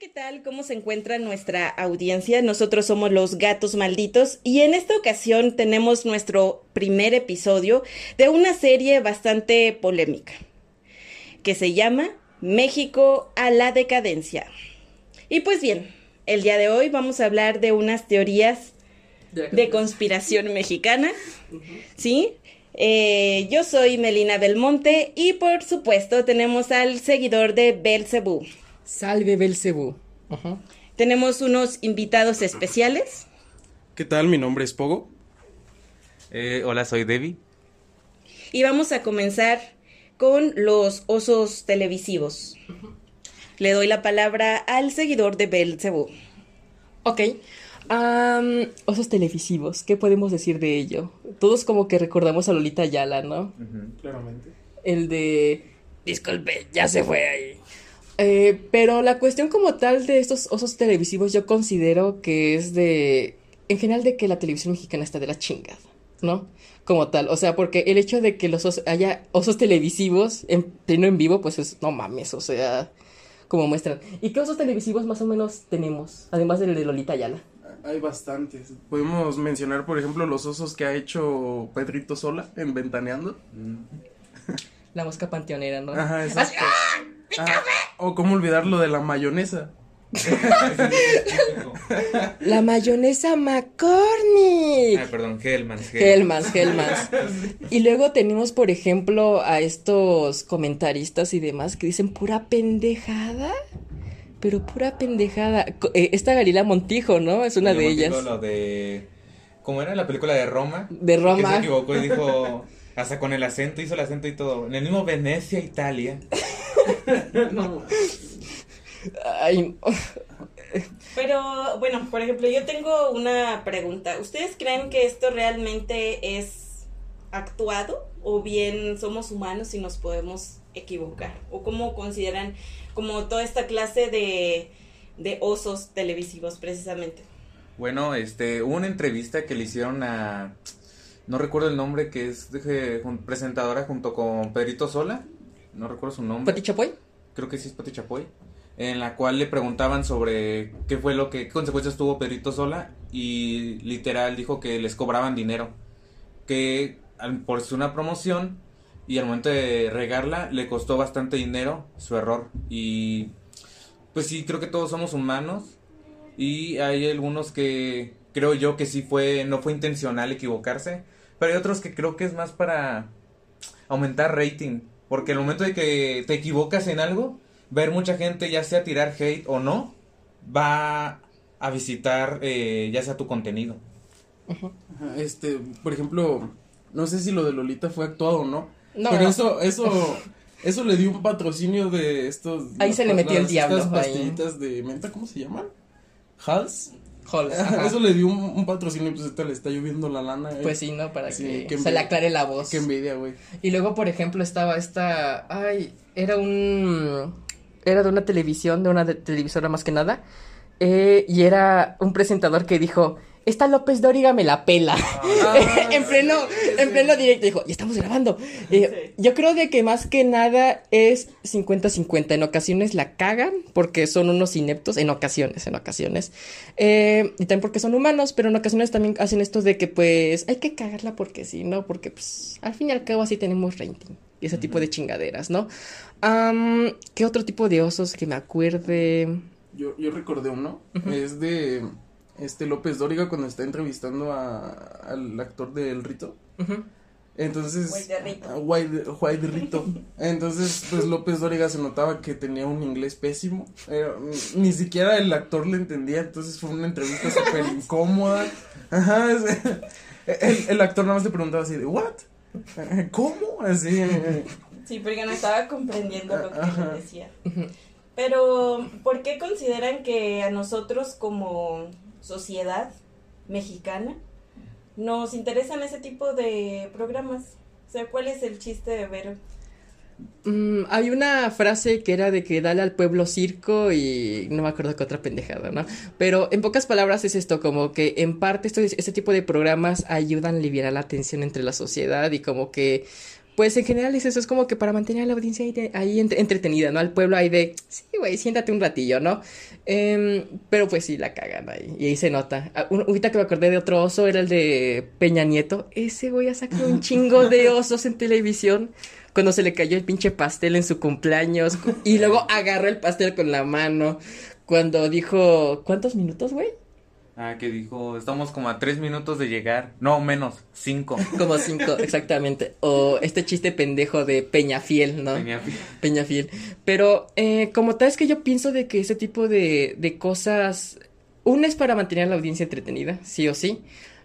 ¿qué tal? ¿Cómo se encuentra nuestra audiencia? Nosotros somos los gatos malditos y en esta ocasión tenemos nuestro primer episodio de una serie bastante polémica que se llama México a la decadencia. Y pues bien, el día de hoy vamos a hablar de unas teorías de conspiración mexicana, ¿sí? Eh, yo soy Melina Belmonte y por supuesto tenemos al seguidor de Belcebú. Salve Belcebú. Tenemos unos invitados especiales. ¿Qué tal? Mi nombre es Pogo. Eh, hola, soy Debbie. Y vamos a comenzar con los osos televisivos. Le doy la palabra al seguidor de Belcebú. Ok. Osos televisivos, ¿qué podemos decir de ello? Todos como que recordamos a Lolita Ayala, ¿no? Claramente. El de... Disculpe, ya se fue ahí. Eh, pero la cuestión como tal de estos osos televisivos yo considero que es de... En general de que la televisión mexicana está de la chingada, ¿no? Como tal, o sea, porque el hecho de que los osos, haya osos televisivos en pleno en vivo, pues es, no mames, o sea, como muestran. ¿Y qué osos televisivos más o menos tenemos? Además del de Lolita Ayala. Hay bastantes. Podemos mencionar, por ejemplo, los osos que ha hecho Pedrito Sola en Ventaneando. La mosca panteonera, ¿no? Ajá, exacto. Ah, o cómo olvidar lo de la mayonesa. La mayonesa McCormick. Ah, perdón, Hellmans. Hellmans, Hellmans. Y luego tenemos, por ejemplo, a estos comentaristas y demás que dicen pura pendejada. Pero pura pendejada. Eh, esta Galila Montijo, ¿no? Es una de ellas. Lo de... ¿Cómo era la película de Roma? De Que Roma. se equivocó y dijo... Hasta con el acento, hizo el acento y todo. En el mismo Venecia, Italia. Ay, Pero bueno, por ejemplo, yo tengo una pregunta. ¿Ustedes creen que esto realmente es actuado o bien somos humanos y nos podemos equivocar? ¿O cómo consideran como toda esta clase de, de osos televisivos precisamente? Bueno, este, hubo una entrevista que le hicieron a... No recuerdo el nombre, que es de, presentadora junto con Pedrito Sola. No recuerdo su nombre. ¿Pati Chapoy? creo que sí es Pati Chapoy, en la cual le preguntaban sobre qué fue lo que, qué consecuencias tuvo Pedrito Sola y literal dijo que les cobraban dinero, que por una promoción y al momento de regarla le costó bastante dinero su error y pues sí, creo que todos somos humanos y hay algunos que creo yo que sí fue, no fue intencional equivocarse, pero hay otros que creo que es más para aumentar rating. Porque el momento de que te equivocas en algo, ver mucha gente, ya sea tirar hate o no, va a visitar eh, ya sea tu contenido. Ajá, Este, por ejemplo, no sé si lo de Lolita fue actuado o no. No. Pero eso, eso, eso le dio un patrocinio de estos. Ahí se le metió el diablo, Estas ahí. pastillitas de menta, ¿cómo se llaman? Hals. Halls, Ajá, ajá. Eso le dio un, un patrocinio y pues le está lloviendo la lana. eh. Pues sí, ¿no? Para Sí, que se le aclare la voz. Qué envidia, güey. Y luego, por ejemplo, estaba esta. Ay, era un. Era de una televisión, de una de- televisora más que nada. eh, y era un presentador que dijo: Esta López Dóriga me la pela. en pleno, en pleno directo dijo: Y estamos grabando. Eh, Yo creo de que más que nada es 50-50. En ocasiones la cagan porque son unos ineptos. En ocasiones, en ocasiones. Eh, y también porque son humanos, pero en ocasiones también hacen esto de que pues hay que cagarla porque sí, ¿no? Porque pues al fin y al cabo así tenemos rating. Y ese tipo de chingaderas, ¿no? Am, ¿Qué otro tipo de osos que me acuerde? Yo, yo recordé uno. Es de este López Dóriga cuando está entrevistando a, al actor de El Rito. Entonces. Guay de Rito. ah, Guay de, Guay de Rito. Entonces, pues López Dóriga se notaba que tenía un inglés pésimo. Ni siquiera el actor le entendía. Entonces fue una entrevista súper incómoda. Ajá. es- el, el actor nada más le preguntaba así de, ¿what? ¿Cómo? Así. Sí, porque no estaba comprendiendo lo que Ajá. le decía. Pero, ¿por qué consideran que a nosotros como sociedad mexicana nos interesan ese tipo de programas? O sea, ¿cuál es el chiste de ver? Mm, hay una frase que era de que dale al pueblo circo y no me acuerdo qué otra pendejada, ¿no? Pero en pocas palabras es esto, como que en parte este tipo de programas ayudan a aliviar la tensión entre la sociedad y como que pues en general es eso, es como que para mantener a la audiencia ahí, de- ahí entre- entretenida, ¿no? Al pueblo ahí de, sí, güey, siéntate un ratillo, ¿no? Em, pero pues sí, la cagan ahí, y ahí se nota. Ah, un- ahorita que me acordé de otro oso, era el de Peña Nieto. Ese güey ha sacado un chingo de osos en televisión. Cuando se le cayó el pinche pastel en su cumpleaños. Y luego agarró el pastel con la mano. Cuando dijo, ¿cuántos minutos, güey? Ah, que dijo, estamos como a tres minutos de llegar. No, menos, cinco. Como cinco, exactamente. O este chiste pendejo de Peñafiel, ¿no? Tenía- Peñafiel. Pero eh, como tal es que yo pienso de que ese tipo de, de cosas, una es para mantener a la audiencia entretenida, sí o sí.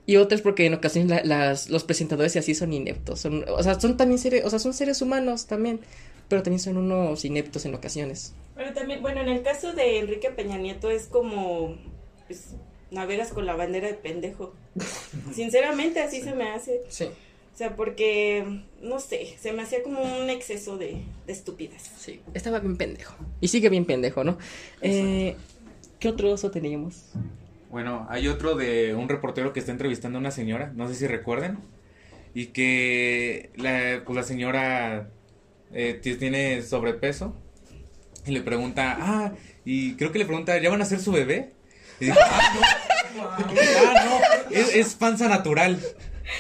Y otra es porque en ocasiones la- las, los presentadores y así son ineptos. Son, o sea, son también seres, o sea, son seres humanos también. Pero también son unos ineptos en ocasiones. Pero también, bueno, en el caso de Enrique Peña Nieto es como, pues, navegas con la bandera de pendejo. Sinceramente, así se me hace. Sí, O sea, porque, no sé, se me hacía como un exceso de, de estupidez. sí. Estaba bien pendejo. Y sigue bien pendejo, ¿no? Eh, ¿Qué otro oso teníamos? Bueno, hay otro de un reportero que está entrevistando a una señora, no sé si recuerden, y que la, pues la señora eh, ti- tiene sobrepeso y le pregunta, ah, y creo que le pregunta, ¿ya van a ser su bebé? Y dijo, ah, no, ah, no, es, es panza natural.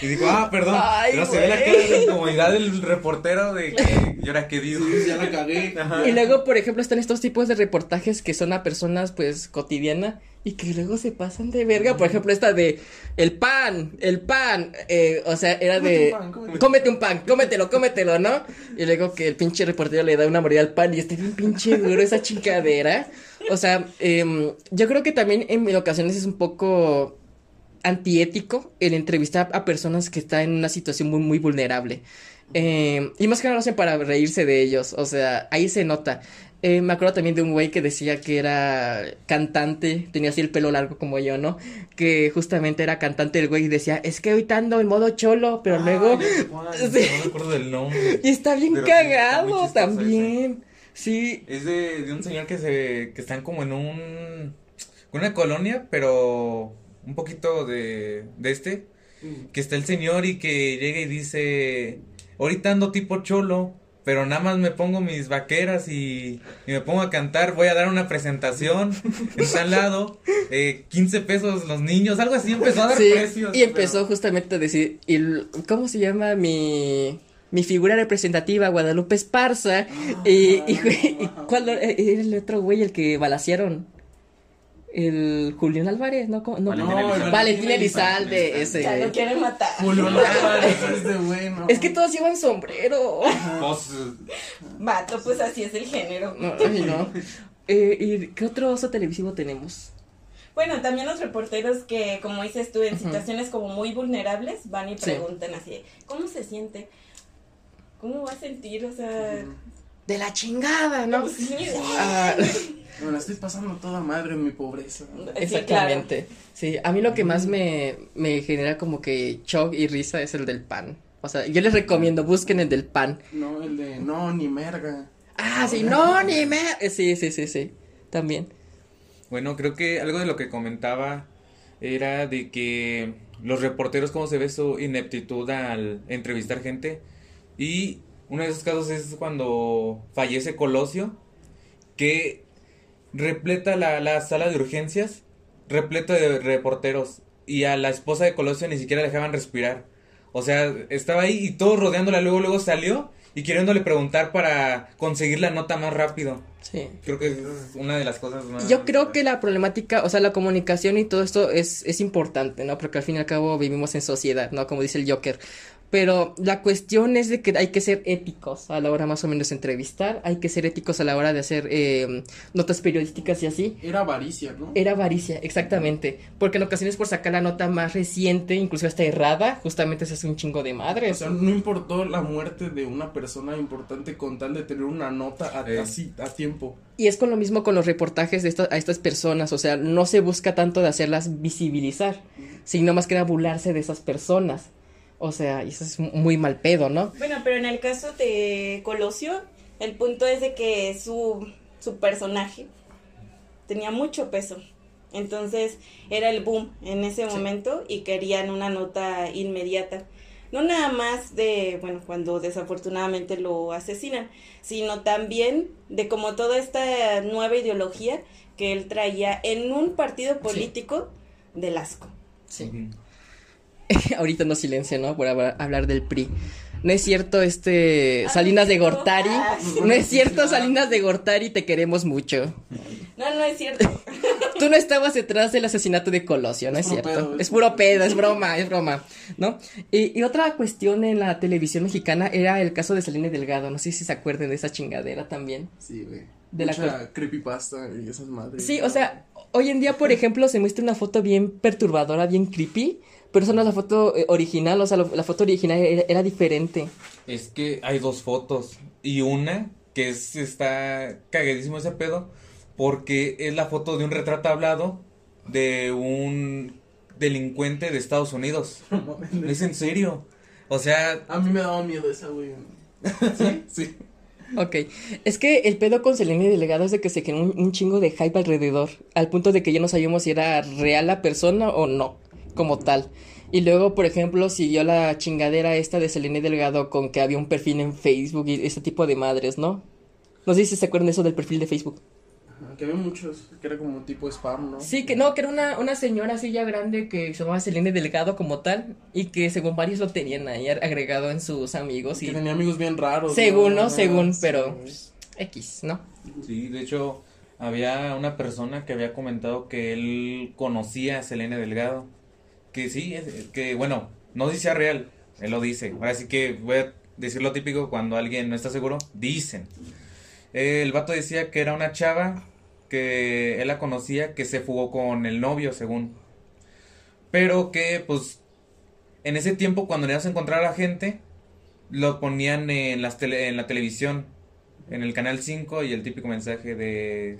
Y dijo, ah, perdón, Ay, pero se ve la cara de incomodidad del reportero de que, ¿y ahora qué digo? Ya la cagué. Y luego, por ejemplo, están estos tipos de reportajes que son a personas, pues, cotidiana y que luego se pasan de verga. Por ejemplo, esta de el pan, el pan, eh, o sea, era de Cómete un pan, cómete. cómete un pan, cómetelo, cómetelo, ¿no? Y luego que el pinche reportero le da una mordida al pan y está bien pinche duro esa chingadera. O sea, em, yo creo que también en ocasiones es un poco antiético el entrevistar a personas que están en una situación muy, muy vulnerable. Eh, y más que nada lo hacen para reírse de ellos. O sea, ahí se nota. Eh, me acuerdo también de un güey que decía que era cantante, tenía así el pelo largo como yo, ¿no? Que justamente era cantante el güey y decía, es que ahorita ando en modo cholo, pero luego... Sí. No me acuerdo del nombre. Y está bien Pero está cagado también. Sí, Es de, de un señor que se que están como en un una colonia, pero un poquito de de este, que está el señor y que llega y dice, "Ahorita ando tipo cholo, pero nada más me pongo mis vaqueras y, y me pongo a cantar, voy a dar una presentación en tal lado, eh, 15 pesos los niños, algo así empezó a dar sí. precios. Y empezó justamente a decir, y ¿cómo se llama mi... Mi figura representativa, Guadalupe Esparza, y, y, güey, y cuál era el otro güey, el que balacearon, el Julián Álvarez, ¿no? No Valentín No, Elizalde. Valentín Elizalde, ese. Ya lo quieren matar. Julio Álvarez es de bueno. Es que todos llevan sombrero. Vato, pues así es el género. No, no. Eh, ¿Y qué otro oso televisivo tenemos? Bueno, también los reporteros que, como dices tú, en situaciones como muy vulnerables, van y Sí. preguntan así, ¿cómo se siente? ¿Cómo va a sentir? O sea, De la chingada, ¿no? sí, Ah, Me la estoy pasando toda madre en mi pobreza. sí, claro. exactamente. Sí, a mí lo que más me, me genera como que shock y risa es el del pan. O sea, yo les recomiendo, busquen el del pan. No, el de no, ni merga. Ah, sí, no, ni me. eh, Sí, sí, sí, sí. También. Bueno, creo que algo de lo que comentaba era de que los reporteros, cómo se ve su ineptitud al entrevistar gente. Y uno de esos casos es cuando fallece Colosio, que repleta la, la sala de urgencias, repleto de reporteros. Y a la esposa de Colosio ni siquiera dejaban respirar. O sea, estaba ahí y todos rodeándola, luego, luego salió y queriéndole preguntar para conseguir la nota más rápido. Sí. Creo que es una de las cosas más. Yo creo que la problemática, o sea, la comunicación y todo esto es, es importante, ¿no? Porque al fin y al cabo vivimos en sociedad, ¿no? Como dice el Joker. Pero la cuestión es de que hay que ser éticos a la hora más o menos de entrevistar, hay que ser éticos a la hora de hacer eh, notas periodísticas y así. Era avaricia, ¿no? Era avaricia, exactamente. Porque en ocasiones por sacar la nota más reciente, incluso hasta errada, justamente se hace un chingo de O madres. sea, no importó la muerte de una persona importante con tal de tener una nota a, Eh. así, a tiempo. Y es con lo mismo con los reportajes de estas, a estas personas, o sea, no se busca tanto de hacerlas visibilizar, sino más que nada burlarse de esas personas. O sea, y eso es muy mal pedo, ¿no? Bueno, pero en el caso de Colosio, el punto es de que su, su personaje tenía mucho peso. Entonces era el boom en ese Sí. momento y querían una nota inmediata. no nada más de, bueno, cuando desafortunadamente lo asesinan, sino también de como toda esta nueva ideología que él traía en un partido político del asco. Sí. Ahorita no silencio, ¿no? Por hablar del PRI. No es cierto, este, Salinas de Gortari. No es cierto, Salinas de Gortari, te queremos mucho. No, no es cierto. Tú no estabas detrás del asesinato de Colosio, no es, cierto. es puro pedo, es broma, es broma, ¿no? Y, otra cuestión en la televisión mexicana era el caso de Salinas Delgado. No sé si se acuerdan de esa chingadera también. Sí, güey. De Mucha la creepypasta y esas madres. Sí, o sea, hoy en día, por ejemplo, se muestra una foto bien perturbadora, bien creepy pero esa no es la foto eh, original, o sea, la foto original era, diferente. Es que hay dos fotos y una que es, está cagadísimo ese pedo porque es la foto de un retrato hablado de un delincuente de Estados Unidos. es en serio. O sea... A mí me daba miedo esa, güey. ¿Sí? sí. Ok, es que el pedo con Selene Delegado es de que se quedó un, chingo de hype alrededor, al punto de que ya no sabíamos si era real la persona o no como tal. Y luego, por ejemplo, siguió la chingadera esta de Selene Delgado con que había un perfil en Facebook y ese tipo de madres, ¿no? No sé si se acuerdan de eso del perfil de Facebook. que había muchos, que era como tipo spam, ¿no? Sí, que no, que era una, una señora así ya grande que se llamaba Selene Delgado como tal y que según varios lo tenían ahí agregado en sus amigos. Y... Que tenía amigos bien raros. Según, ¿no? Según, pero X, ¿no? Sí, de hecho, había una persona que había comentado que él conocía a Selene Delgado que sí, que bueno, no dice real, él lo dice. Ahora sí que voy a decir lo típico cuando alguien no está seguro, dicen. el vato decía que era una chava que él la conocía, que se fugó con el novio, según. Pero que, pues, en ese tiempo, cuando le ibas a encontrar a la gente, lo ponían en, las en la televisión, en el canal 5, y el típico mensaje de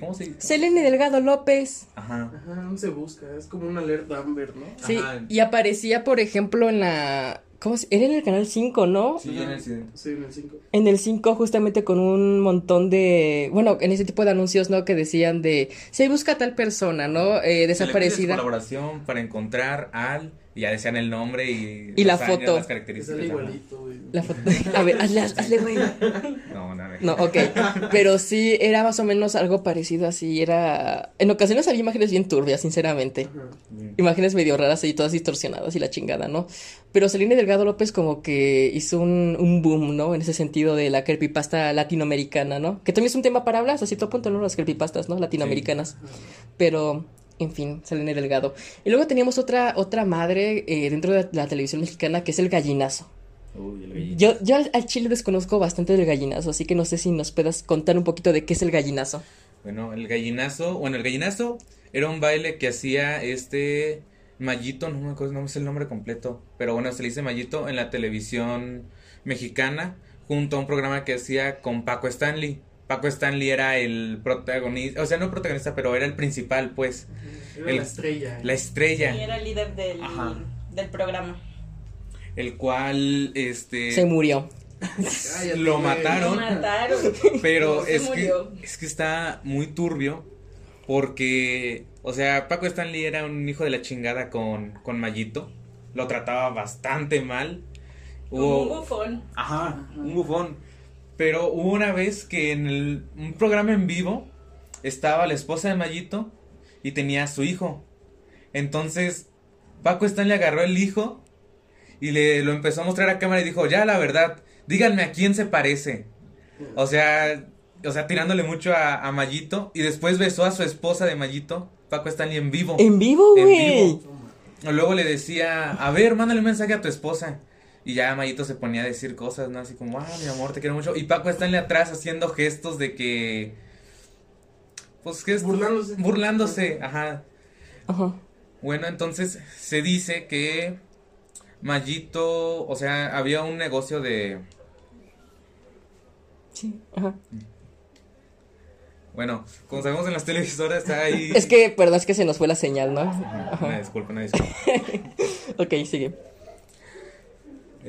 ¿cómo se dice? Selene Delgado López. Ajá. Ajá, no se busca, es como un alert Amber, ¿no? Sí, y aparecía, por ejemplo, en la ¿Cómo se? Era en el canal 5, ¿no? Sí, en el 5. Sí, en el 5. En el 5 justamente con un montón de, bueno, en ese tipo de anuncios, ¿no? Que decían de, se busca tal persona, ¿no? Eh, desaparecida. colaboración para encontrar al y ya decían el nombre y, y la foto. Las características. igualito, güey. La foto. A ver, hazle, hazle, güey. No, no, no, ok. Pero sí, era más o menos algo parecido así. Era. En ocasiones había imágenes bien turbias, sinceramente. Imágenes medio raras y todas distorsionadas y la chingada, ¿no? Pero Celine Delgado López, como que hizo un, un boom, ¿no? En ese sentido de la creepypasta latinoamericana, ¿no? Que también es un tema para hablar, así todo punto, ¿no? Las creepypastas, ¿no? Latinoamericanas. Pero en fin, Selene Delgado. Y luego teníamos otra, otra madre eh, dentro de la, televisión mexicana que es el gallinazo. Uy, el gallinazo. Yo, yo al, chile desconozco bastante del gallinazo, así que no sé si nos puedas contar un poquito de qué es el gallinazo. Bueno, el gallinazo, bueno, el gallinazo era un baile que hacía este Mayito, no me acuerdo, no sé el nombre completo, pero bueno, se le dice Mayito en la televisión mexicana junto a un programa que hacía con Paco Stanley. Paco Stanley era el protagonista, o sea, no protagonista, pero era el principal, pues. Era la estrella. La estrella. Y era el líder del, del programa. El cual, este... Se murió. lo mataron. Lo mataron. Pero es que, es que está muy turbio porque, o sea, Paco Stanley era un hijo de la chingada con, con Mayito. Lo trataba bastante mal. Hubo, un bufón. Ajá, un bufón. Pero hubo una vez que en el, un programa en vivo estaba la esposa de Mayito y tenía a su hijo. Entonces, Paco Stanley agarró el hijo y le lo empezó a mostrar a cámara y dijo, ya la verdad, díganme a quién se parece. O sea, o sea, tirándole mucho a, a Mayito y después besó a su esposa de Mayito, Paco Stanley en vivo. En vivo, güey. Luego le decía, a ver, mándale un mensaje a tu esposa. Y ya Mayito se ponía a decir cosas, ¿no? Así como, ah, mi amor, te quiero mucho. Y Paco está en atrás haciendo gestos de que. Pues gestos. Burlándose. Burlándose, ajá. Ajá. Bueno, entonces se dice que Mayito, o sea, había un negocio de. Sí, ajá. Bueno, como sabemos en las televisoras está ahí. Es que, perdón, es que se nos fue la señal, ¿no? Ajá. Una disculpa, una disculpa. ok, sigue.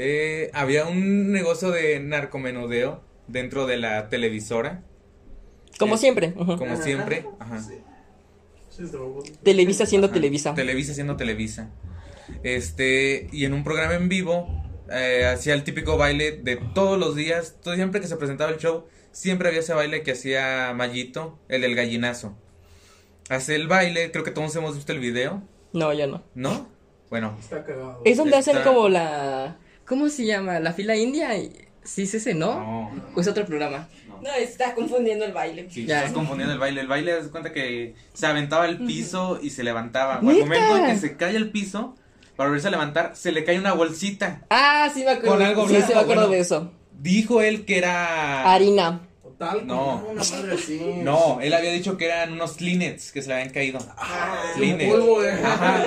Eh, había un negocio de narcomenudeo dentro de la televisora. Como siempre. Como siempre. Ajá. Televisa siendo Televisa. Televisa siendo Televisa. Este, y en un programa en vivo, eh, hacía el típico baile de todos los días, todo, siempre que se presentaba el show, siempre había ese baile que hacía Mayito, el del gallinazo. Hace el baile, creo que todos hemos visto el video, No, ya no. ¿no? Bueno, Está cagado. Es donde hacen como la. ¿Cómo se llama? La fila india. Sí, es ese, ¿no? no. ¿O es otro programa? No, está confundiendo el baile. Sí, Ya. estás confundiendo el baile. El baile, das cuenta que se aventaba al piso y se levantaba. Al momento en que se cae al piso, para volverse a levantar, se le cae una bolsita. Ah, sí me acuerdo. Con algo sí, sí blanco, me acuerdo bueno. de eso. Dijo él que era. Harina. Total, No. una madre así. No, él había dicho que eran unos Kleenex que se le habían caído. Ah, Kleenex. un polvo, eh. Ajá.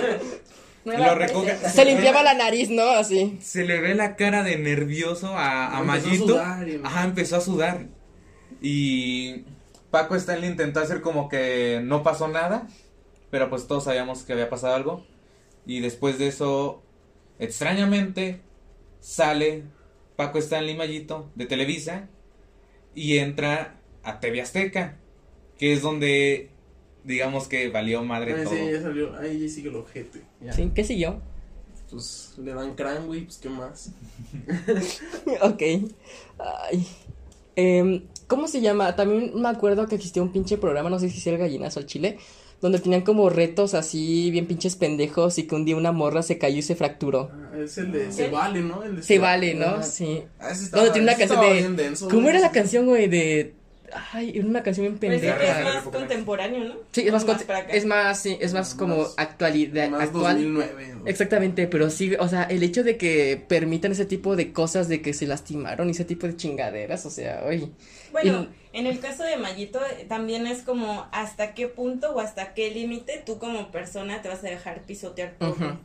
Lo recoge-. Se limpiaba la nariz, ¿no? Así. Se le ve la cara de nervioso a, a Empezó a Mayito. sudar y- Ajá, empezó a sudar. Y Paco Stanley intentó hacer como que no pasó nada. Pero pues todos sabíamos que había pasado algo. Y después de eso, extrañamente, sale Paco Stanley Mayito de Televisa. Y entra a TV Azteca. Que es donde, digamos que valió madre Ay, todo. sí, ya salió. Ahí sigue el ojete. Ya. Sí, ¿qué siguió? Pues le dan crán, güey, pues qué más. ok. Ay. Em, ¿Cómo se llama? También me acuerdo que existía un pinche programa, no sé si era el gallinazo al chile, donde tenían como retos así, bien pinches pendejos, y que un día una morra se cayó y se fracturó. Ah, es el de Se Vale, ¿no? El de Se vale, ¿no? Ah, Sí. ah, ese estaba- Donde tiene una ese canción estaba de. bien denso, ¿Cómo era la canción, güey? De. Ay, era una canción bien que pendeja. es más contemporáneo, ¿no? Sí, es más, Más cont- para acá. es más, sí, es más como Más- actualidad, Más actual. 2009. ¿no? Exactamente, pero sí, o sea, el hecho de que permitan ese tipo de cosas, de que se lastimaron y ese tipo de chingaderas, o sea, oye. Bueno, en el caso de Mayito también es como hasta qué punto o hasta qué límite tú como persona te vas a dejar pisotear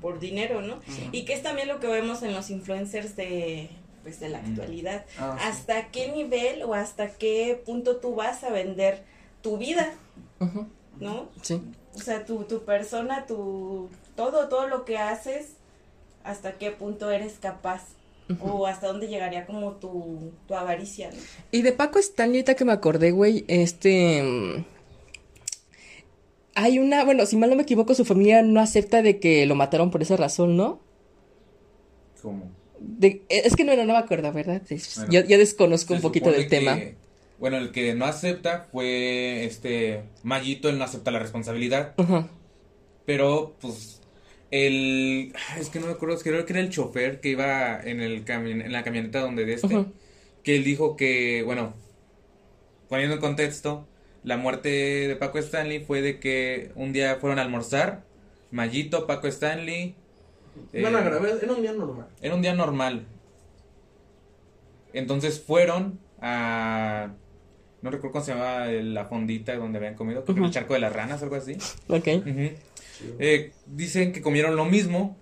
por dinero, ¿no? Y que es también lo que vemos en los influencers de pues de la Ujú. actualidad. Ah, sí. ¿Hasta qué nivel o hasta qué punto tú vas a vender tu vida, ¿no? sí. O sea, tu, tu persona, tu todo, todo lo que haces, hasta qué punto eres capaz o hasta dónde llegaría como tu, tu avaricia, ¿no? Y de Paco Stanley, ahorita que me acordé, güey, este... mm, Hay una, bueno, si mal no me equivoco, su familia no acepta de que lo mataron por esa razón, ¿no? ¿Cómo? De- es que no, no, no me acuerdo, ¿verdad? Bueno, yo, yo desconozco un poquito del tema. bueno, el que no acepta fue este Mayito, él no acepta la responsabilidad. Pero, pues, el... Es que no me acuerdo, creo que era el chofer que iba en, el cami- en la camioneta donde de este. Que él dijo que, bueno, poniendo en contexto, la muerte de Paco Stanley fue de que un día fueron a almorzar, Mayito, Paco Stanley. Eh, era un día normal. Era un día normal. Entonces fueron a... No recuerdo cómo se llamaba la fondita donde habían comido, creo el charco de las ranas, algo así. Ok. Eh, dicen que comieron lo mismo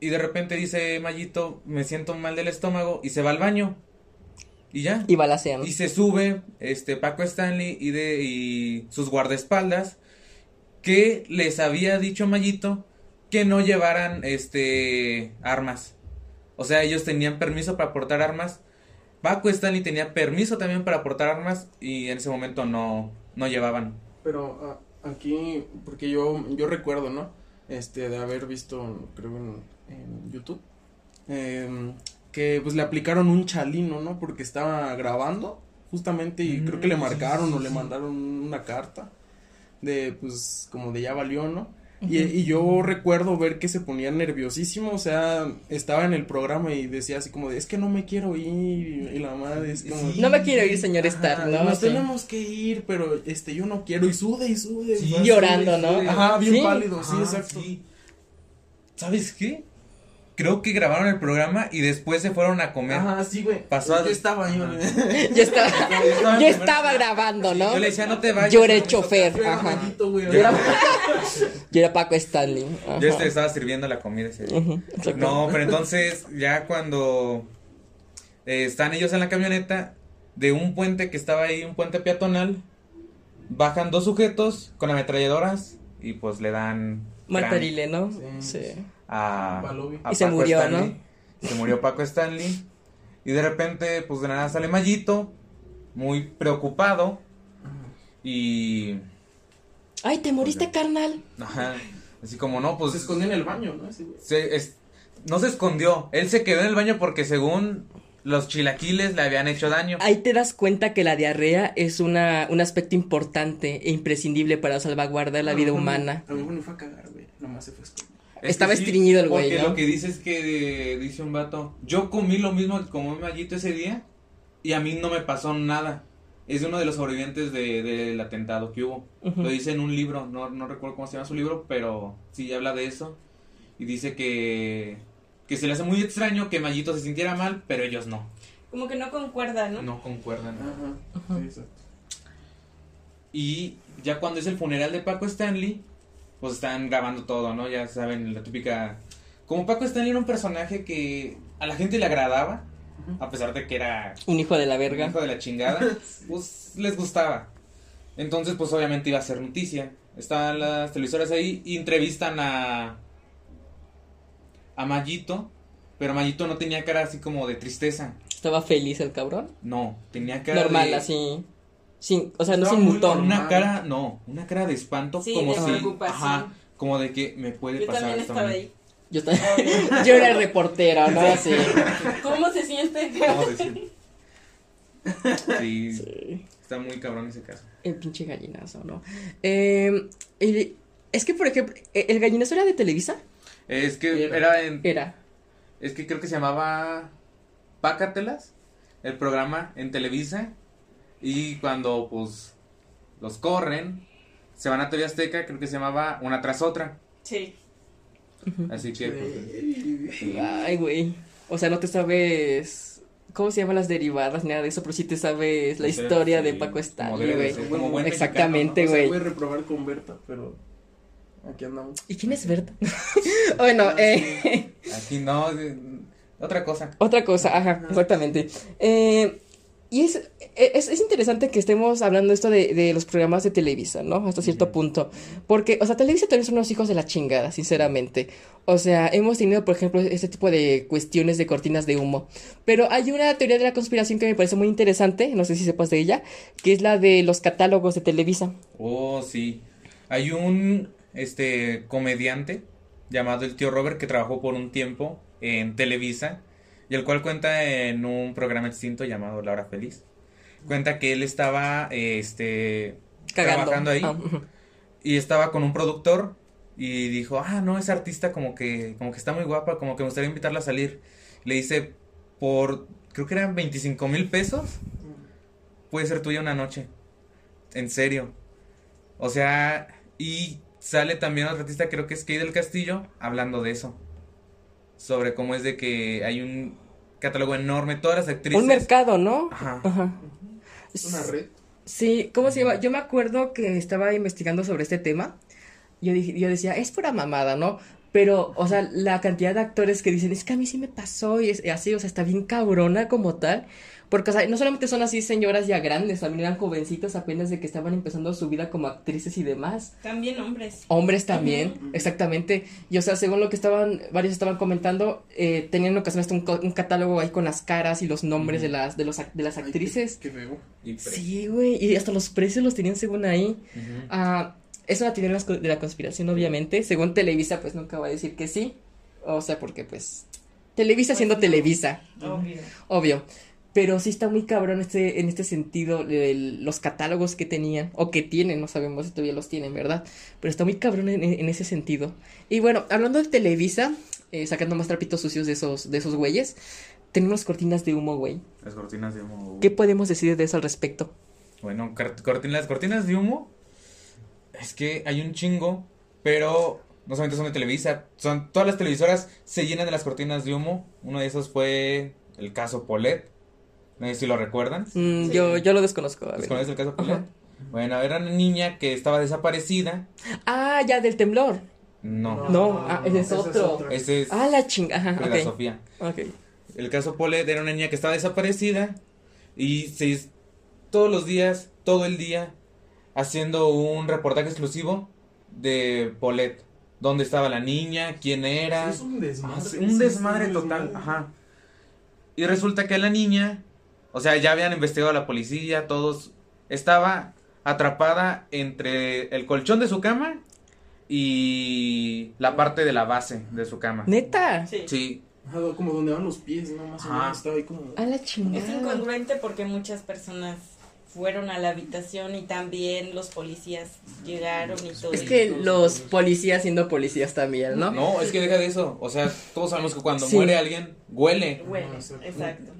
y de repente dice Mayito, me siento mal del estómago y se va al baño. Y ya. Y balacean. Y se sube este Paco Stanley y de y sus guardaespaldas que les había dicho Mayito que no llevaran este armas. O sea, ellos tenían permiso para portar armas. Paco Stanley tenía permiso también para portar armas y en ese momento no no llevaban. Pero ah, aquí, porque yo, yo recuerdo, ¿no? Este, de haber visto, creo en, en YouTube, em, que pues le aplicaron un chalino, ¿no? Porque estaba grabando, justamente, y creo que le Mm, sí, marcaron sí, o le mandaron una carta de, pues, como de ya valió, ¿no? Y, y yo recuerdo ver que se ponía nerviosísimo, o sea, estaba en el programa y decía así como de, es que no me quiero ir, y la madre es como... Sí. No me quiero ir, señor Ajá, Stark, ¿no? Nos Sí. tenemos que ir, pero este yo no quiero y sude y sude. Sí, Así, Llorando, ¿no? Ajá, bien Sí. pálido, sí, exacto. sí. ¿Sabes qué? Creo que grabaron el programa y después se fueron a comer. Ajá, sí, güey. Pasó Yo estaba ahí, güey. Yo estaba, yo estaba grabando, ¿no? Yo le decía, no te vayas. Yo era el no me toca". chofer. Yo era Ajá. Mayito, güey. Yo era, yo era Paco Stanley. Ajá. Yo este estaba sirviendo la comida ese día. No, pero entonces ya cuando eh, están ellos en la camioneta de un puente que estaba ahí, un puente peatonal, bajan dos sujetos con ametralladoras y pues le dan Martarile, ¿no? Sí. Sí. A, Y se Paco murió, Stanley. Se murió Paco Stanley. Y de repente, pues de nada sale Mayito, muy preocupado. Y. Ay, te moriste, carnal. Ajá. Así como no, pues. Se escondió en el baño, ¿no? Güey. se- es- no se escondió, él se quedó en el baño porque según los chilaquiles le habían hecho daño. Ahí te das cuenta que la diarrea es una, un aspecto importante e imprescindible para salvaguardar la vida humana. A lo mejor no fue a cagar, güey. Nomás se fue a esconder. Es Estaba sí, estreñido el güey, Porque ¿no? lo que dice es que dice un vato, yo comí lo mismo que comí Mallito ese día y a mí no me pasó nada. Es de uno de los sobrevivientes de- del atentado que hubo. Lo dice en un libro, no, no recuerdo cómo se llama su libro, pero sí habla de eso. Y dice que, que se le hace muy extraño que Mallito se sintiera mal, pero ellos no. Como que no concuerda, ¿no? No concuerdan. Ajá. Sí, exacto. Y ya cuando es el funeral de Paco Stanley, pues están grabando todo, ¿no? Ya saben, la típica... Como Paco Stanley era un personaje que a la gente le agradaba, a pesar de que era Un hijo de la un verga. hijo de la chingada, pues les gustaba. Entonces, pues obviamente iba a ser noticia. Estaban las televisoras ahí y entrevistan a... a Mayito, pero Mayito no tenía cara así como de tristeza. Estaba feliz el cabrón. No, tenía cara Normal, de... así. Sin, o sea, no Estaba sin mutón. Una cara, no, una cara de espanto, Sí, como de si, preocupación. ajá, como de que me puede Yo pasar también estaba mí. ahí. Yo, ta- yo era reportera, ¿no? Así. ¿Cómo se siente? ¿Cómo decir? Sí, Sí. está muy cabrón ese caso. El pinche gallinazo, ¿no? Eh, el- es que, por ejemplo, ¿e- ¿el gallinazo era de Televisa? Es que Era. era en, Era. es que creo que se llamaba Pácatelas, el programa en Televisa, y cuando pues los corren, se van a TV Azteca, creo que se llamaba una tras otra, Sí. así que pues. Ay, güey. O sea, no te sabes. ¿Cómo se llaman las derivadas? Nada de eso, pero sí te sabes la historia de Paco Stanley, güey. Exactamente, O sea, güey. voy a reprobar con Berta, pero aquí andamos. ¿Y quién es Berta? bueno, Ah, eh. aquí no, otra cosa. Otra cosa, ajá, exactamente. Eh, y es, es, es interesante que estemos hablando esto de, de los programas de Televisa, ¿no? Hasta cierto punto. Porque, o sea, Televisa también son unos hijos de la chingada, sinceramente. O sea, hemos tenido, por ejemplo, este tipo de cuestiones de cortinas de humo. Pero hay una teoría de la conspiración que me parece muy interesante, no sé si sepas de ella, que es la de los catálogos de Televisa. Oh, sí. Hay un este comediante llamado el tío Robert que trabajó por un tiempo en Televisa y el cual cuenta en un programa distinto llamado La Hora Feliz. Cuenta que él estaba este Cagando. trabajando ahí Ah, y estaba con un productor y dijo, "Ah, no, esa artista como que como que está muy guapa, como que me gustaría invitarla a salir." Le dice, "Por creo que eran 25 mil pesos, puede ser tuya una noche." En serio. O sea, y sale también otro artista, creo que es Kay del Castillo, hablando de eso. Sobre cómo es de que hay un catálogo enorme, todas las actrices. Un mercado, ¿no? Ajá. Una red. Sí, ¿cómo se llama? Yo me acuerdo que estaba investigando sobre este tema. Yo, dije, yo decía, es pura mamada, ¿no? Pero, o sea, la cantidad de actores que dicen, es que a mí sí me pasó y es y así, o sea, está bien cabrona como tal. Porque, o sea, no solamente son así señoras ya grandes, también eran jovencitos apenas de que estaban empezando su vida como actrices y demás. También hombres. Hombres también, exactamente. Y o sea, según lo que estaban, varios estaban comentando, eh, tenían en ocasiones un, co- un catálogo ahí con las caras y los nombres de las, de los, de las Ay, qué- actrices. Qué feo. Y Sí, güey, y hasta los precios los tenían según ahí. Ujú. Ah, es una teoría de las co- de la conspiración, obviamente. Según Televisa, pues nunca va a decir que sí. O sea, porque pues Televisa Pues siendo no. Televisa, Obvio. obvio. Pero sí está muy cabrón este, en este sentido el- los catálogos que tenían, o que tienen, no sabemos si todavía los tienen, ¿verdad? Pero está muy cabrón en, en ese sentido. Y bueno, hablando de Televisa, eh, sacando más trapitos sucios de esos, de esos güeyes, tenemos cortinas de humo, güey. Las cortinas de humo. ¿Qué podemos decir de eso al respecto? Bueno, car- cortin- las cortinas de humo. Es que hay un chingo, pero no solamente son de Televisa. Son, todas las televisoras se llenan de las cortinas de humo. Uno de esos fue el caso Polet. No sé si lo recuerdan. Mm, Sí. yo, yo lo desconozco. a. ¿Desconoces el caso Polet? Bueno, era una niña que estaba desaparecida. Ah, ya, del temblor. No, No, ah, ese es otro. ese es Ah, la chinga. Ajá, Frida ok. Sofía. Ok. El caso Polet era una niña que estaba desaparecida y se todos los días, todo el día, haciendo un reportaje exclusivo de Polet. ¿Dónde estaba la niña? ¿Quién era? Es un desmadre. Ah, un desmadre total, ajá. Y resulta que la niña, o sea, ya habían investigado a la policía, todos, estaba atrapada entre el colchón de su cama y la parte de la base de su cama. Neta. Sí. Sí. Como donde van los pies, ¿no? Más o menos estaba ahí como. A la Es chingada. incongruente porque muchas personas fueron a la habitación y también los policías llegaron y todo. Es que los policías siendo policías también, ¿no? No, es que deja de eso. O sea, todos sabemos que cuando Sí. muere alguien, huele. Ah, exacto.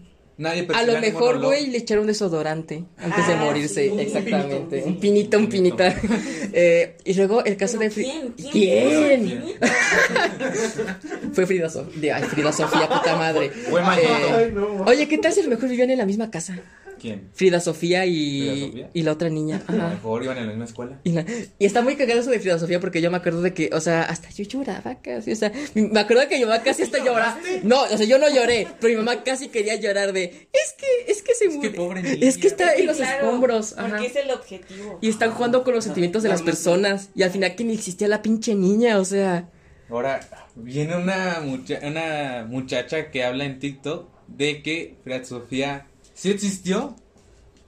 Nadie A lo mejor, güey, le echaron desodorante antes de Ah, morirse. sí, un Exactamente. pinito. Un pinito, un Pinito. pinita. Eh, y luego el caso de ¿Pero Frida. ¿Quién? ¿Quién? ¿Quién? Fue Frida Sofía. Ay, Frida Sofía, puta madre. Fue. Eh, Ay, no. Oye, ¿qué tal si a lo mejor vivían en la misma casa? ¿Quién? Frida Sofía y, ¿Frida Sofía? y la otra niña. A lo mejor iban en la misma escuela. Y, la- y está muy cagado eso de Frida Sofía porque yo me acuerdo de que, o sea, hasta yo lloraba casi, o sea, me acuerdo que mi mamá casi hasta lloraba. No, o sea, yo no lloré, pero mi mamá casi quería llorar de, es que, es que se que murió. pobre niña. Es que está en los Claro, escombros. Ajá. Porque es el objetivo. Y están jugando con los sentimientos de las personas. Y al final que ni existía la pinche niña, o sea. Ahora, viene una, mucha- una muchacha que habla en TikTok de que Frida Sofía sí existió,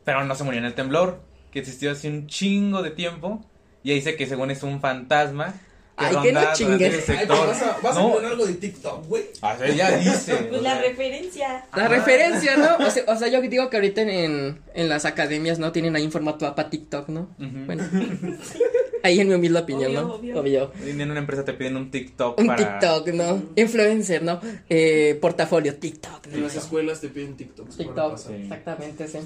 pero no se murió en el temblor, que existió hace un chingo de tiempo, y ahí dice que según es un fantasma. Que Ay, que no chingues. Ay, vas a, vas a poner algo de TikTok, güey. o sea, ella dice. Pues la sea, referencia. La referencia, ¿no? O sea, o sea, yo digo que ahorita en, en, las academias, ¿no? Tienen ahí un formato para TikTok, ¿no? Bueno. Ahí en mi humilde opinión, Obvio, ¿no? obvio. Obvio. En una empresa te piden un TikTok Un para... TikTok, ¿no? Influencer, ¿no? Eh, portafolio, TikTok. En las escuelas te piden TikToks. TikTok, pasar. exactamente, sí.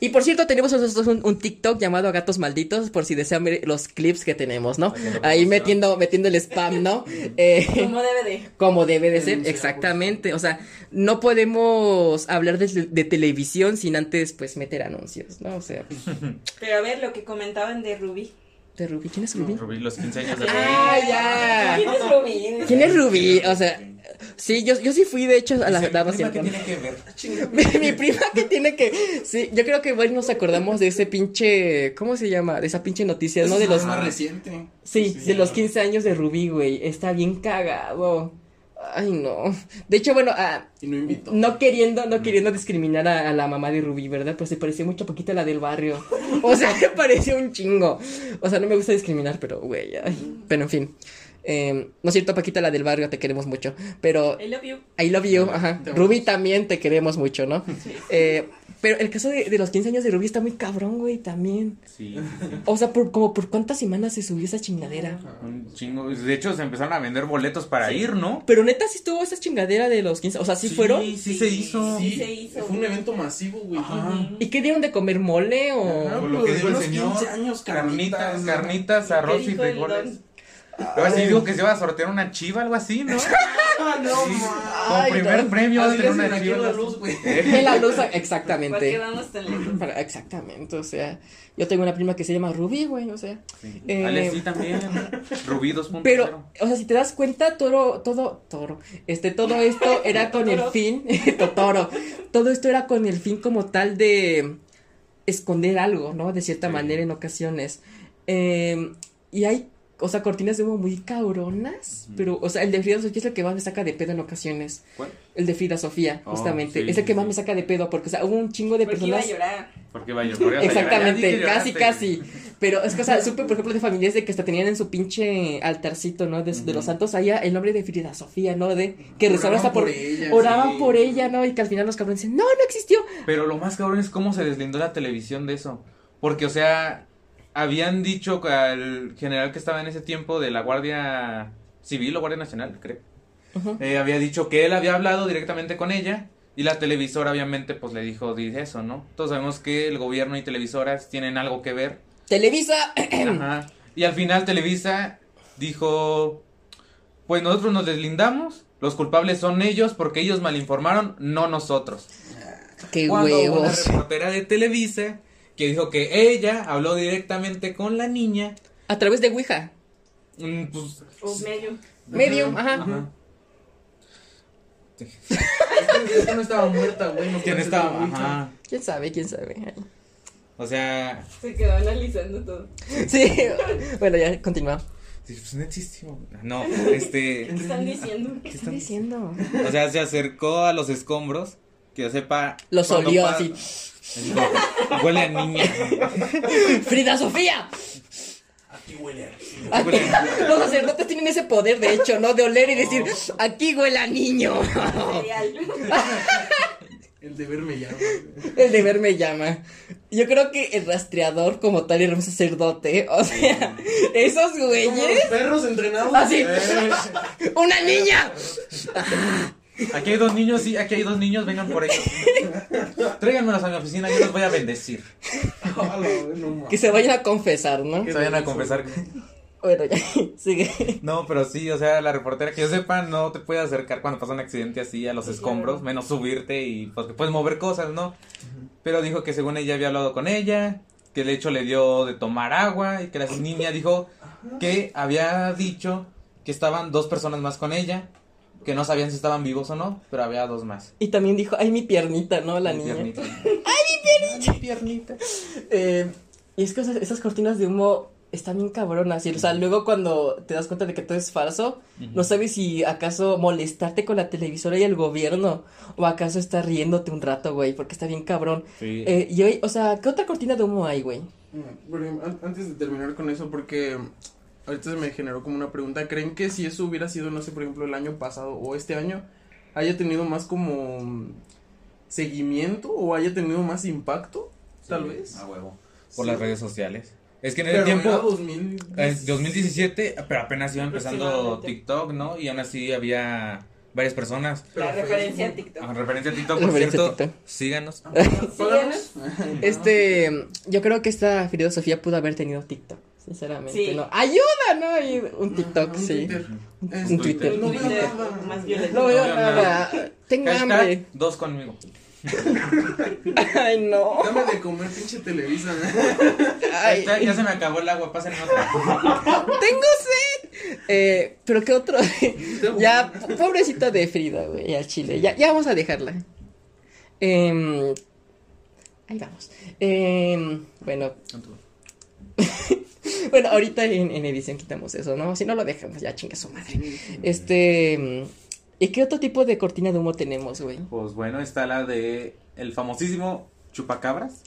Y por cierto, tenemos nosotros un, un TikTok llamado Gatos Malditos, por si desean ver los clips que tenemos, ¿no? Ahí metiendo, metiendo el spam, ¿no? Eh, Como debe de. como debe de ser, exactamente. O sea, no podemos hablar de, de televisión sin antes, pues, meter anuncios, ¿no? O sea, pues, Pero a ver lo que comentaban de Rubí. De Rubí. ¿Quién es Rubí? Rubí, los 15 años de Ah, ya. ¿Quién es Rubí? ¿Quién es Rubí? O sea, sí, yo, yo sí fui, de hecho, a la dama "Prima, ¿qué siempre. tiene que ver? Mi, mi prima que tiene que. Sí, yo creo que igual nos acordamos de ese pinche. ¿Cómo se llama? De esa pinche noticia, ¿no? De los. Más reciente. Sí, de los 15 años de Rubí, güey. Está bien cagado. Ay, no. De hecho, bueno, ah, Y no queriendo, no queriendo discriminar a, a la mamá de Rubí, ¿verdad? Pues se pareció mucho poquito a la del barrio. O sea, me pareció un chingo. O sea, no me gusta discriminar, pero, güey, ay. Pero en fin. Eh, no es cierto, Paquita, la del barrio, te queremos mucho. Pero I love you. I love you, ajá. Amamos. también te queremos mucho, ¿no? Eh, pero el caso de, de los 15 años de Rubí está muy cabrón, güey, también. Sí, O sea, por, como por cuántas semanas se subió esa chingadera. un chingo. De hecho, se empezaron a vender boletos para ir, ¿no? Pero neta, sí estuvo esa chingadera de los 15. O sea, sí, fueron. Sí, sí se hizo. Sí se hizo. Fue un evento masivo, güey. Ajá. ¿Y qué dieron de comer mole o.? Ajá, Por lo que dijo el señor, 15 años, carnitas, carnitas, carnitas, ¿Qué arroz y frijoles. Don? Ahora sí digo que se iba a sortear una chiva, algo así, ¿no? Ah, no, Sí. Como primer no. premio Así de le una chiva. en la luz, güey. En la luz, ¿Por qué exactamente. Para- exactamente, o sea, yo tengo una prima que se llama Rubí, güey, o sea. Sí. Eh, Ale, sí, también. Rubí 2.0. Pero, o sea, si te das cuenta, todo, todo, toro, este, todo esto era con el fin, totoro, todo esto era con el fin como tal de esconder algo, ¿no? De cierta Sí. manera en ocasiones. Eh, y hay, o sea, cortinas de humo muy cabronas, pero, o sea, el de Frida Sofía es el que más me saca de pedo en ocasiones. ¿Cuál? El de Frida Sofía, Oh, justamente, sí, es el que sí, más sí. me saca de pedo, porque, o sea, hubo un chingo de Porque iba a personas. llorar. Porque vas a llorar. Exactamente, casi, casi. Pero es que, o sea, supe, por ejemplo, de familias de que hasta tenían en su pinche altarcito, ¿no? De, de los santos allá el nombre de Frida Sofía, ¿no? De que rezaban hasta por. por ella, oraban sí. por ella, ¿no? Y que al final los cabrones dicen, no, no existió. Pero lo más cabrón es cómo se deslindó la televisión de eso. Porque, o sea, habían dicho al general que estaba en ese tiempo de la Guardia Civil o Guardia Nacional, creo. Eh, había dicho que él había hablado directamente con ella. Y la televisora, obviamente, pues le dijo, dice eso, ¿no? Todos sabemos que el gobierno y televisoras tienen algo que ver. Televisa. Ajá. Y al final Televisa dijo, pues nosotros nos deslindamos, los culpables son ellos porque ellos malinformaron, no nosotros. Qué Cuando hubo una huevos. reportera de Televisa que dijo que ella habló directamente con la niña, A través de Ouija. mm, pues, O medio. Medio, ajá. ajá. Es que no estaba muerta, güey. No ¿Quién estaba? Ajá. ¿Quién sabe? ¿Quién sabe? O sea, Se quedó analizando todo. Sí. bueno, ya continúa. sí, pues no existió. No, este, ¿Qué están diciendo? ¿Qué están diciendo? o sea, se acercó a los escombros, que yo sepa. Los olió pa- así. Huele a niña. ¡Frida Sofía! aquí huele a... Aquí- Los sacerdotes tienen ese poder, de hecho, ¿no? De oler y decir, aquí huele a niño. El deber me llama. El deber me llama. Yo creo que el rastreador como tal era un sacerdote. O sea, esos Como güeyes. los perros entrenados. Así. Eh, ¡Una niña! Aquí hay dos niños, sí, aquí hay dos niños, vengan por ellos. Tráiganmelos a mi oficina, yo los voy a bendecir. Que se vayan a confesar, ¿no? Se vayan a confesar. Bueno, ya, sigue. No, pero sí, o sea, la reportera que yo sepa no te puede acercar cuando pasa un accidente así a los escombros, menos subirte y pues que puedes mover cosas, ¿no? Pero dijo que según ella había hablado con ella, que de hecho le dio de tomar agua y que la niña dijo que había dicho que estaban dos personas más con ella, que no sabían si estaban vivos o no, pero había dos más. Y también dijo, ay, mi piernita, ¿no? La Mi niña. piernita. Mi piernita. Eh, y es que esas, esas cortinas de humo están bien cabronas. Y, o sea, luego cuando te das cuenta de que todo es falso, no sabes si acaso molestarte con la televisora y el gobierno, o acaso estar riéndote un rato, güey, porque está bien cabrón. Sí. Eh, y hoy, o sea, ¿qué otra cortina de humo hay, güey? Mm, Antes de terminar con eso, porque ahorita se me generó como una pregunta. ¿Creen que si eso hubiera sido, no sé, por ejemplo, el año pasado o este año, haya tenido más como mm, seguimiento o haya tenido más impacto? Tal Sí, vez. A huevo. Por Sí. las redes sociales. Es que en el Pero tiempo... era 2000. En 2017, pero apenas iba empezando. TikTok, ¿no? Y aún así había varias personas. Pero La referencia a. TikTok. A referencia a TikTok, por Referencia a cierto, TikTok. síganos. Páganos. Este, yo creo que esta filosofía pudo haber tenido TikTok, sinceramente, Sí. ¿no? Ayuda, ¿no? Y un TikTok, Un sí. Twitter. Un Twitter. No veo nada. más violento. No veo nada. Tengo hambre. Dos conmigo. Ay, no. Dame de comer, pinche Televisa. Ay, ya se me acabó el agua, pasen otra. tengo sed. Eh, pero qué otro. ya, pobrecita de Frida, güey, al chile. Ya, ya vamos a dejarla. Em, ahí vamos. Em, bueno, bueno, ahorita en, en edición quitamos eso, ¿no? Si no lo dejamos, ya chinga su madre. Este. ¿Y qué otro tipo de cortina de humo tenemos, güey? Pues bueno, está la de el famosísimo chupacabras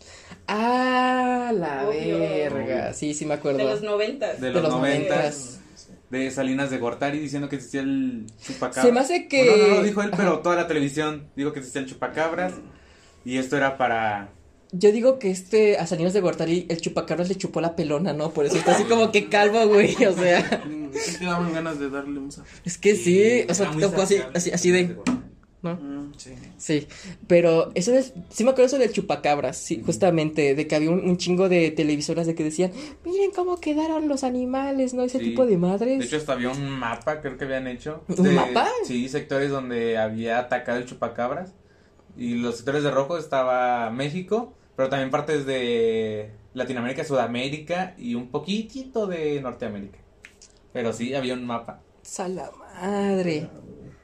Ah, la Obvio. verga. Sí, sí me acuerdo. De los noventas. de De los los noventas. De Salinas de Gortari diciendo que existía el chupacabras. Se me hace que- No, no, no, dijo él, pero toda la televisión dijo que existía el chupacabras. Y esto era para Yo digo que este a Salinas de Gortari el chupacabras le chupó la pelona, ¿no? Por eso está así como que calvo, güey. O sea, Sí te daban ganas de darle un zap. es que sí, o sea, tocó así, así, así de, ¿no? Mm, sí. Sí, pero eso es, sí me acuerdo eso del chupacabras, sí, justamente, de que había un, un chingo de televisoras de que decían, miren cómo quedaron los animales, ¿no? Ese Sí. tipo de madres. De hecho, hasta había un mapa, creo que habían hecho. ¿Un de- mapa? Sí, sectores donde había atacado el chupacabras. Y los sectores de rojo estaba México, pero también partes de Latinoamérica, Sudamérica y un poquitito de Norteamérica. Pero sí, había un mapa. Sala madre.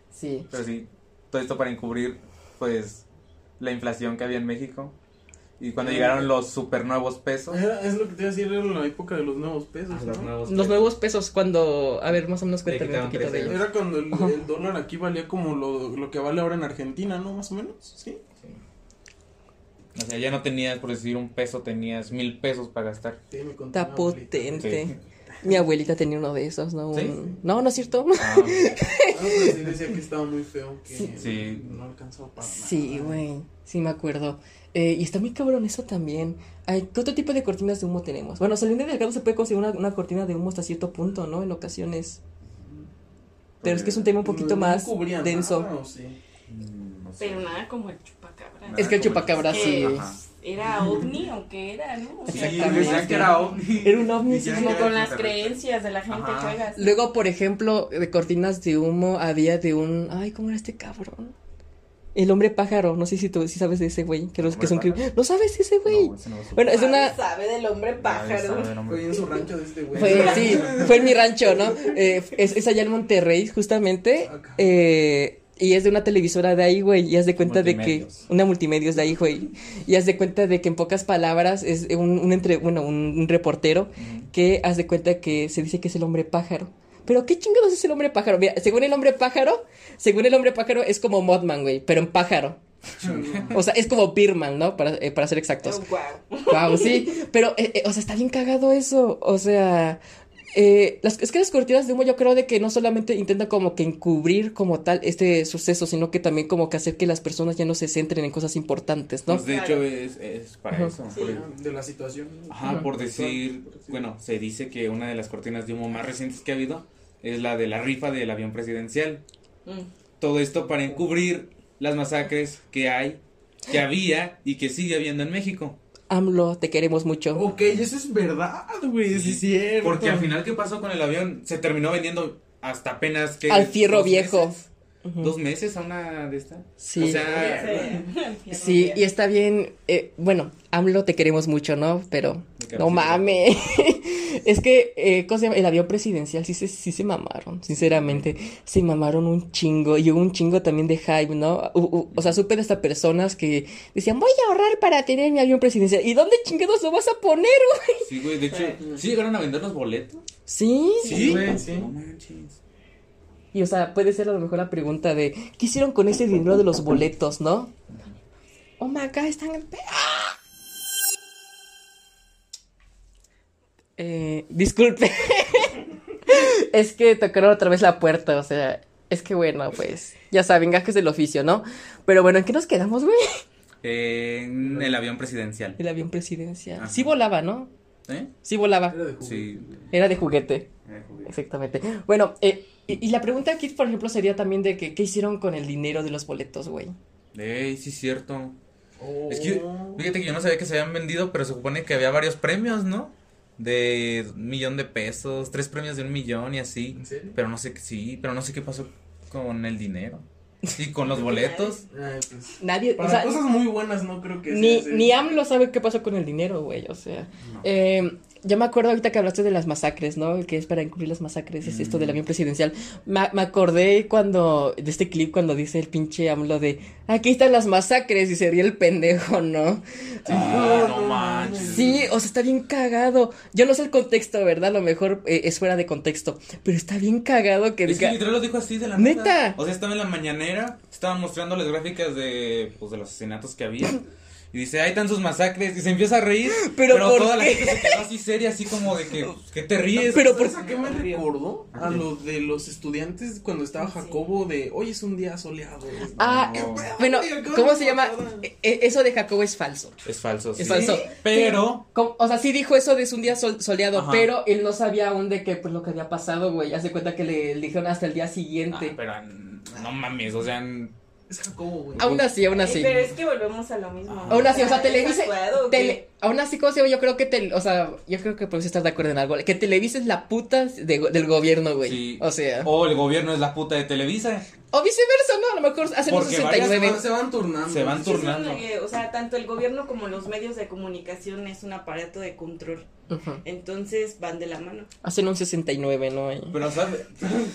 Sí. Pero sí, todo esto para encubrir, pues, la inflación que había en México. Y cuando llegaron los super nuevos pesos. Era- es lo que te iba a decir, era la época de los nuevos pesos. Ah, los nuevos Los pesos. nuevos pesos cuando, a ver, más o menos cuéntame un poquito de ellos. Era cuando el, el dólar aquí valía como lo, lo que vale ahora en Argentina, ¿no? Más o menos, ¿sí? O sea, ya no tenías, por decir, un peso, tenías mil pesos para gastar. Sí, me contó Está mi abuelita. potente. Sí. Mi abuelita tenía uno de esos, ¿no? ¿Sí? Un- No, no es cierto. Ah, Ah, pero sí decía que estaba muy feo, que Sí. no alcanzaba para nada. Sí, güey, sí me acuerdo. Eh, y está muy cabrón eso también. Ay, ¿Qué otro tipo de cortinas de humo tenemos? Bueno, Salinas Delgado se puede conseguir una, una cortina de humo hasta cierto punto, ¿no? En ocasiones. Pero es que es un tema un poquito No- más denso. nada, ¿o sí? mm, no sé. Pero nada como el chupacabra. Es que el chupacabra sí. Ajá. Era ovni o qué era, ¿no? O sea, Sí, Exactamente. decían que era ovni. Era un ovni, sí, como con las creencias de la gente Ajá. que hagas. Luego, por ejemplo, de cortinas de humo había de un... Ay, ¿cómo era este cabrón? El hombre pájaro, no sé si tú si sabes de ese güey, que, los, que son... ¿Hombre cri- pájaro? ¿No sabes de ese güey? No, no supe. bueno, es una... Sabe del hombre pájaro. sabe del hombre. Fue en su rancho de este güey. Fue, sí, fue en mi rancho, ¿no? Eh, es, es allá en Monterrey, justamente. Eh, y es de una televisora de ahí, güey. Y haz de cuenta de que. Una multimedios de ahí, güey. Y haz de cuenta de que en pocas palabras es un, un entre, bueno, un, un reportero que haz de cuenta que se dice que es el hombre pájaro. Pero qué chingados es el hombre pájaro. Mira, según el hombre pájaro, según el hombre pájaro es como Mothman, güey, pero en pájaro. O sea, es como Birman, ¿no? Para, eh, para ser exactos. Oh, wow. Wow, sí, pero, eh, eh, o sea, está bien cagado eso. O sea, eh, las, es que las cortinas de humo yo creo de que no solamente intentan como que encubrir como tal este suceso, sino que también como que hacer que las personas ya no se centren en cosas importantes, ¿no? Pues de Claro. hecho es, es para Ajá. eso. Sí. por- De la situación. Ajá, por actual, decir, por decir. bueno, se dice que una de las cortinas de humo más recientes que ha habido es la de la rifa del avión presidencial. Mm. Todo esto para encubrir las masacres que hay, que había y que sigue habiendo en México. AMLO, te queremos mucho. Ok, eso es verdad, güey, sí es cierto. Porque al final, ¿qué pasó con el avión? Se terminó vendiendo hasta apenas que... Al fierro dos viejo. meses. ¿Dos meses a una de estas? Sí. O sea, Sí. Sí, y está bien, eh, bueno, AMLO te queremos mucho, ¿no? Pero no mames. es que, eh, ¿cómo se llama? El avión presidencial sí se, sí se mamaron, sinceramente. Se mamaron un chingo. Y hubo un chingo también de hype, ¿no? U- u- o sea, supe de hasta personas que decían, voy a ahorrar para tener mi avión presidencial. ¿Y dónde chingados lo vas a poner, güey? sí, güey, de hecho, ¿sí llegaron a vender los boletos? Sí. Sí, güey, sí. No manches. Y o sea, puede ser a lo mejor la pregunta de, ¿qué hicieron con ese dinero de los boletos, no? Oh my god, están en... ¡Ah! Eh, disculpe. es que tocaron otra vez la puerta, o sea, es que bueno, pues, ya saben, gajes del oficio, ¿no? Pero bueno, ¿en qué nos quedamos, güey? En el avión presidencial. El avión presidencial. Ajá. Sí volaba, ¿no? ¿Eh? Sí volaba. Era de jugo. Sí. Era de juguete. Eh, juguete. Exactamente. Bueno, eh, y, y la pregunta aquí, por ejemplo, sería también de que, ¿qué hicieron con el dinero de los boletos, güey? Ey, sí es cierto. Oh. Es que, fíjate que yo no sabía que se habían vendido, pero se supone que había varios premios, ¿no? De un millón de pesos, tres premios de un millón y así. ¿En serio? Pero no sé qué, sí, pero no sé qué pasó con el dinero. Y con los boletos. Ay, pues. Nadie, Para o sea, cosas muy buenas no creo que ni, sea ni AMLO sabe qué pasó con el dinero, güey, o sea. No. Eh, ya me acuerdo ahorita que hablaste de las masacres, ¿no? Que es para encubrir las masacres, es esto del avión presidencial. Me, me acordé cuando, de este clip cuando dice el pinche AMLO de, aquí están las masacres y se ríe el pendejo, ¿no? Ah, no manches. Sí, o sea, está bien cagado. Yo no sé el contexto, ¿verdad? A lo mejor eh, es fuera de contexto, pero está bien cagado que Es que literal lo dijo así de la ¿Neta? O sea, estaba en la mañanera, estaban mostrando las gráficas de, pues, de los asesinatos que había. Y dice, ahí están sus masacres. Y se empieza a reír. ¿Pero Pero, por toda la gente se quedó así seria, así como de que, ¿qué te ríes? Pero por- ¿Sabes a qué me recordó? A lo de los estudiantes cuando estaba Jacobo de hoy es un día soleado. Ah, No. bueno, Ay, acabo ¿cómo se llama? Eh, eh, Eso de Jacobo es falso. Es falso. Es sí. falso. Pero, O sea, sí dijo eso de es un día sol- soleado, Ajá. pero él no sabía aún de que pues lo que había pasado, güey. Hace cuenta que le, le dijeron hasta el día ah, siguiente. pero mm, no mames, o sea, Es Jacobo, güey. Aún así, aún así. Pero es que volvemos a lo mismo. Aún así, o sea, ¿es Televisa. tele- aún así, ¿cómo se llama? Yo creo que, tel- o sea, yo creo que podemos estar de acuerdo en algo. Que Televisa es la puta de- del gobierno, güey. sí. O sea, O el gobierno es la puta de Televisa. o viceversa, ¿no? A lo mejor hacen un Porque Se 69. van, se van turnando. Se van turnando. eh, o sea, tanto el gobierno como los medios de comunicación es un aparato de control. Entonces van de la mano. Hacen un 69, ¿no? Y- Pero, ¿sabes?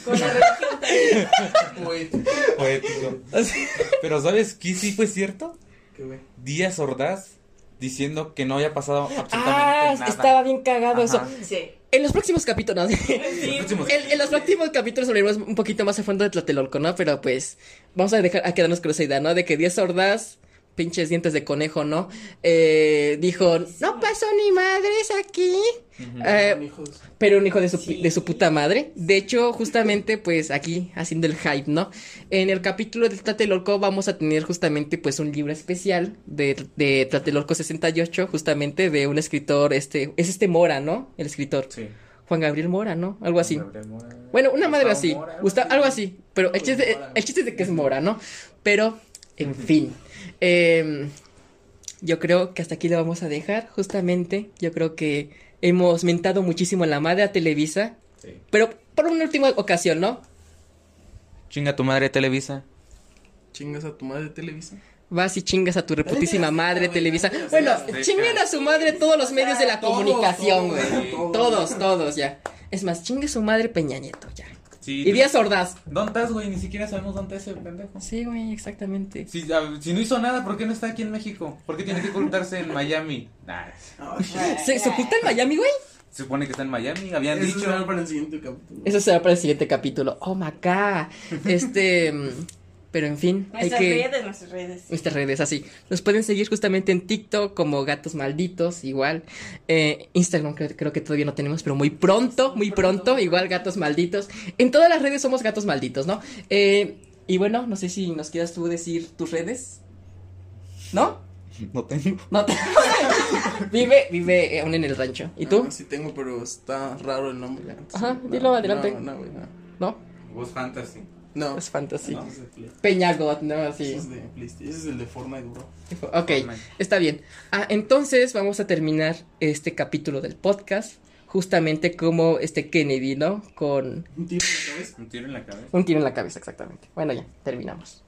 Con la religión también. Pero, ¿sabes qué sí fue cierto? qué güey. Díaz Ordaz diciendo que no había pasado absolutamente Ah, nada. estaba bien cagado eso. Sí. En los próximos capítulos, ¿no? Sí. próximos- En, en los próximos capítulos hablaremos un poquito más a fondo de Tlatelolco, ¿no? Pero pues vamos a dejar a quedarnos con esa idea, ¿no? De que Díaz Ordaz, pinches dientes de conejo, ¿no? Eh, dijo, no pasó ni madres aquí. Eh, pero un hijo de su, Sí. de su puta madre. De hecho, justamente, pues aquí haciendo el hype, ¿no? En el capítulo de Tlatelolco vamos a tener justamente, pues, un libro especial de, de Tlatelolco 68, justamente de un escritor, este, es este Mora, ¿no? El escritor. Sí. Juan Gabriel Mora, ¿no? Algo así. Gabriel Mora. Bueno, una madre así. Mora, algo Gusta- así. algo así. Pero el chiste, el chiste es de que es Mora, ¿no? Pero, en fin. Eh, yo creo que hasta aquí lo vamos a dejar. Justamente, yo creo que hemos mentado muchísimo la madre a Televisa. Sí. Pero por una última ocasión, ¿no? Chinga tu madre, Televisa. Chingas a tu madre Televisa. Vas y chingas a tu reputísima madre, Televisa. Bueno, chinguen a su madre todos los medios de la comunicación, todos, güey. todos. Todos, todos, ya. Es más, chingue su madre Peña Nieto, ya. Sí. Y Díaz Ordaz. ¿Dónde estás, güey? Ni siquiera sabemos dónde está ese pendejo. Sí, güey, exactamente. Si, a- si no hizo nada, ¿por qué no está aquí en México? ¿Por qué tiene que ocultarse en Miami? Nah, ¿Se, se oculta en Miami, güey? se supone que está en Miami, habían Eso dicho. será para el siguiente capítulo. Eso será para el siguiente capítulo. Oh, my God. Este. Pero en fin, Nuestras hay que... redes, nuestras redes. Nuestras redes, así. Nos pueden seguir justamente en TikTok como Gatos Malditos, igual. Eh, Instagram creo, creo que todavía no tenemos, pero muy pronto, muy pronto, igual Gatos Malditos. En todas las redes somos Gatos Malditos, ¿no? Eh, y bueno, no sé si nos quieras tú decir tus redes. ¿No? No tengo. No te... vive, vive aún en el rancho. ¿Y tú? Ah, sí tengo, pero está raro el nombre. Ajá, No, dilo, adelante. No, no. ¿No? Voz Fantasy. No. Es fantasy. Ese es de Play- Peñagot, ¿no? ese Así. es de. Ese es el de Fortnite, bro. Ok, Fortnite. está bien. Ah, entonces vamos a terminar este capítulo del podcast justamente como este Kennedy, ¿no? Con Un tiro en la cabeza. Un tiro en la cabeza. un tiro en la cabeza, exactamente. Bueno, ya, terminamos.